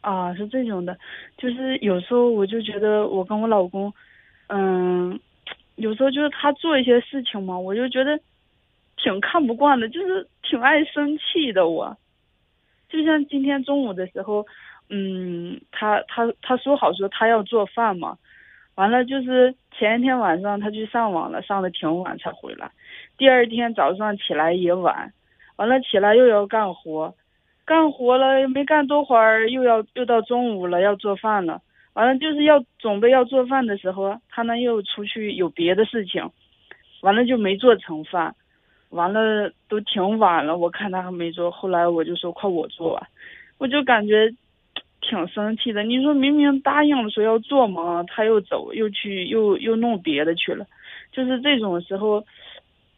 啊，是这种的，就是有时候我就觉得我跟我老公，嗯，有时候就是他做一些事情嘛，我就觉得挺看不惯的，就是挺爱生气的。我就像今天中午的时候，嗯，他他他说好说他要做饭嘛，完了就是前一天晚上他去上网了，上的挺晚才回来，第二天早上起来也晚，完了起来又要干活。干活了没干多会儿，又要又到中午了，要做饭了。完了就是要准备要做饭的时候，他呢又出去有别的事情，完了就没做成饭。完了都挺晚了，我看他还没做，后来我就说快我做吧，我就感觉挺生气的。你说明明答应了说要做嘛，他又走又去又又弄别的去了，就是这种时候，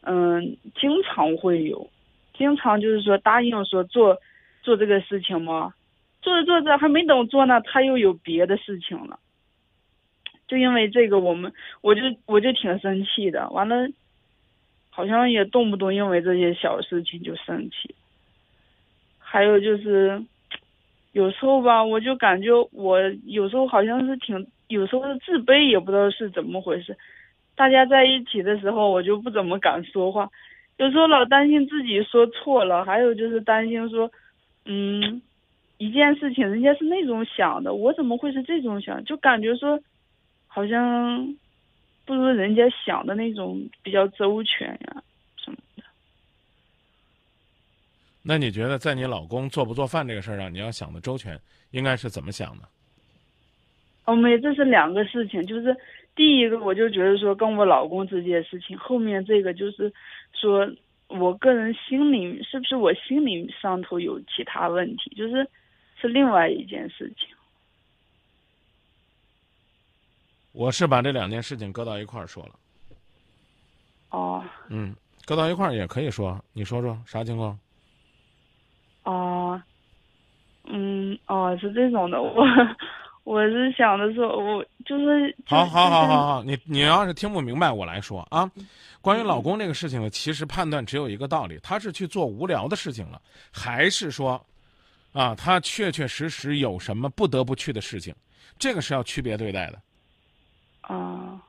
嗯，经常会有，经常就是说答应说做。做这个事情吗？做着做着还没等做呢，他又有别的事情了。就因为这个，我们我就我就挺生气的。完了，好像也动不动因为这些小事情就生气。还有就是，有时候吧，我就感觉我有时候好像是挺，有时候是自卑，也不知道是怎么回事。大家在一起的时候，我就不怎么敢说话，有时候老担心自己说错了，还有就是担心说。嗯，一件事情人家是那种想的，我怎么会是这种想？就感觉说，好像不如人家想的那种比较周全呀，什么的。那你觉得，在你老公做不做饭这个事儿上，你要想的周全，应该是怎么想的？哦，没，这是两个事情。就是第一个，我就觉得说跟我老公这件事情，后面这个就是说。我个人心里是不是我心里上头有其他问题？就是是另外一件事情。我是把这两件事情搁到一块儿说了。哦。嗯，搁到一块儿也可以说，你说说啥情况？哦。嗯，哦，是这种的，我。我是想的说，我就是好好好好好，你你要是听不明白，我来说啊。关于老公这个事情呢，其实判断只有一个道理：他是去做无聊的事情了，还是说，啊，他确确实实有什么不得不去的事情？这个是要区别对待的。啊，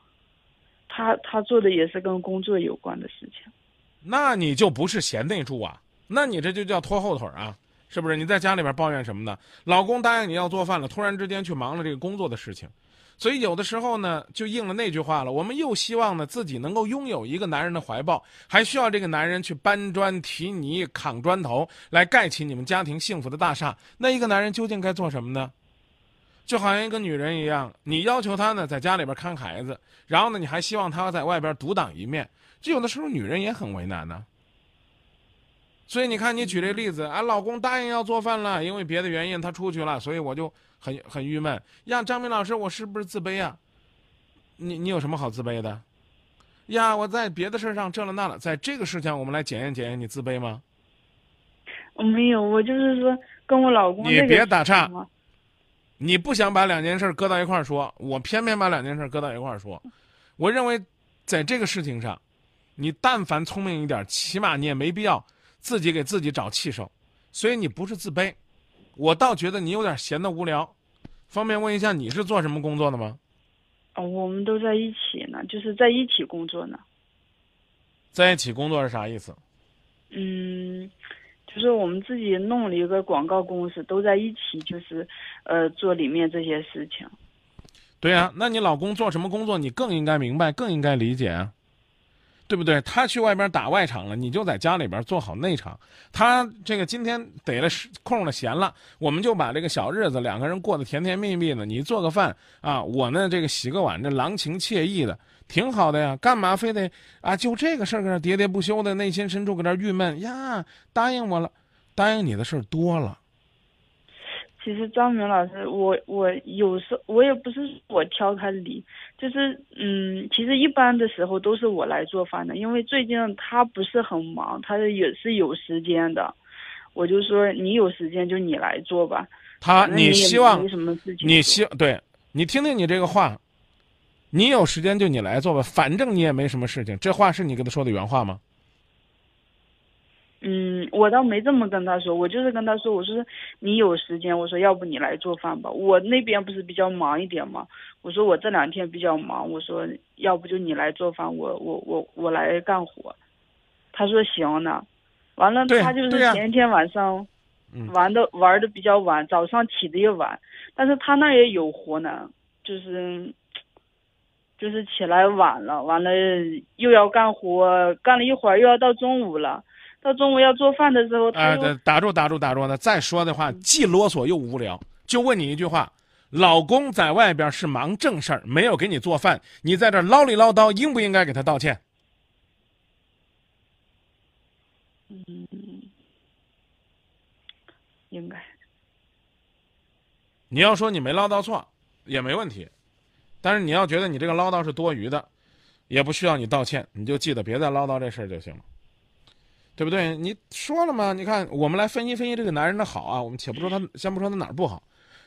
他他做的也是跟工作有关的事情。那你就不是贤内助啊？那你这就叫拖后腿啊？是不是你在家里边抱怨什么呢？老公答应你要做饭了，突然之间去忙了这个工作的事情，所以有的时候呢，就应了那句话了。我们又希望呢自己能够拥有一个男人的怀抱，还需要这个男人去搬砖提泥扛砖头来盖起你们家庭幸福的大厦。那一个男人究竟该做什么呢？就好像一个女人一样，你要求他呢在家里边看孩子，然后呢你还希望他在外边独当一面，这有的时候女人也很为难呢。所以你看，你举这例子，啊老公答应要做饭了，因为别的原因他出去了，所以我就很很郁闷。呀，张明老师，我是不是自卑呀？你你有什么好自卑的？呀，我在别的事上这了那了，在这个事情我们来检验检验你自卑吗？我没有，我就是说跟我老公。你别打岔。你不想把两件事搁到一块儿说，我偏偏把两件事搁到一块儿说。我认为，在这个事情上，你但凡聪明一点，起码你也没必要。自己给自己找气受，所以你不是自卑，我倒觉得你有点闲的无聊。方便问一下，你是做什么工作的吗？哦，我们都在一起呢，就是在一起工作呢。在一起工作是啥意思？嗯，就是我们自己弄了一个广告公司，都在一起，就是呃做里面这些事情。对呀，那你老公做什么工作，你更应该明白，更应该理解啊。对不对？他去外边打外场了，你就在家里边做好内场。他这个今天得了空了闲了，我们就把这个小日子两个人过得甜甜蜜蜜的。你做个饭啊，我呢这个洗个碗，这郎情妾意的，挺好的呀。干嘛非得啊？就这个事儿搁那喋喋不休的，内心深处搁那郁闷呀？答应我了，答应你的事儿多了。其实张明老师，我我有时我也不是我挑他理，就是嗯，其实一般的时候都是我来做饭的，因为最近他不是很忙，他也是有时间的，我就说你有时间就你来做吧。他你希望？你希对，你听听你这个话，你有时间就你来做吧，反正你也没什么事情。这话是你跟他说的原话吗？嗯，我倒没这么跟他说，我就是跟他说，我说你有时间，我说要不你来做饭吧，我那边不是比较忙一点嘛，我说我这两天比较忙，我说要不就你来做饭，我我我我来干活。他说行呢，完了他就是前一天晚上玩的玩的比较晚，早上起的也晚，但是他那也有活呢，就是就是起来晚了，完了又要干活，干了一会儿又要到中午了。到中午要做饭的时候，他打住打住打住的，再说的话既啰嗦又无聊。就问你一句话：老公在外边是忙正事儿，没有给你做饭，你在这唠里唠叨，应不应该给他道歉？嗯，应该。你要说你没唠叨错，也没问题，但是你要觉得你这个唠叨是多余的，也不需要你道歉，你就记得别再唠叨这事儿就行了。对不对？你说了吗？你看，我们来分析分析这个男人的好啊。我们且不说他，先不说他哪儿不好，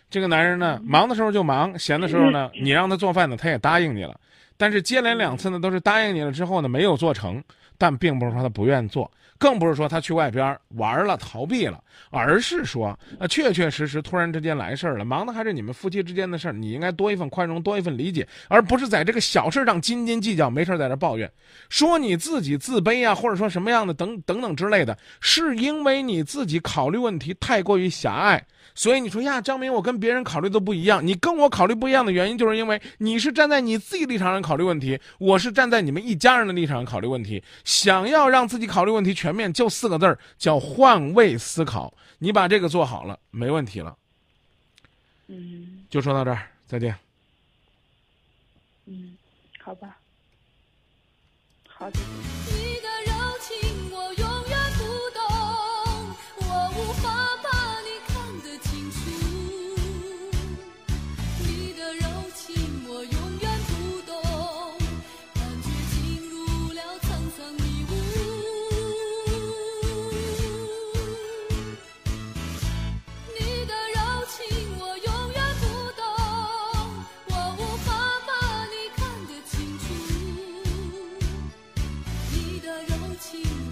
这个男人呢，忙的时候就忙，闲的时候呢，你让他做饭呢，他也答应你了。但是接连两次呢，都是答应你了之后呢，没有做成。但并不是说他不愿做，更不是说他去外边玩了逃避了，而是说，呃，确确实实突然之间来事儿了，忙的还是你们夫妻之间的事儿，你应该多一份宽容，多一份理解，而不是在这个小事上斤斤计较，没事在这抱怨，说你自己自卑啊，或者说什么样的等等等之类的，是因为你自己考虑问题太过于狭隘。所以你说呀，张明，我跟别人考虑的不一样。你跟我考虑不一样的原因，就是因为你是站在你自己立场上考虑问题，我是站在你们一家人的立场上考虑问题。想要让自己考虑问题全面，就四个字儿，叫换位思考。你把这个做好了，没问题了。嗯，就说到这儿，再见。嗯，好吧，好的。情。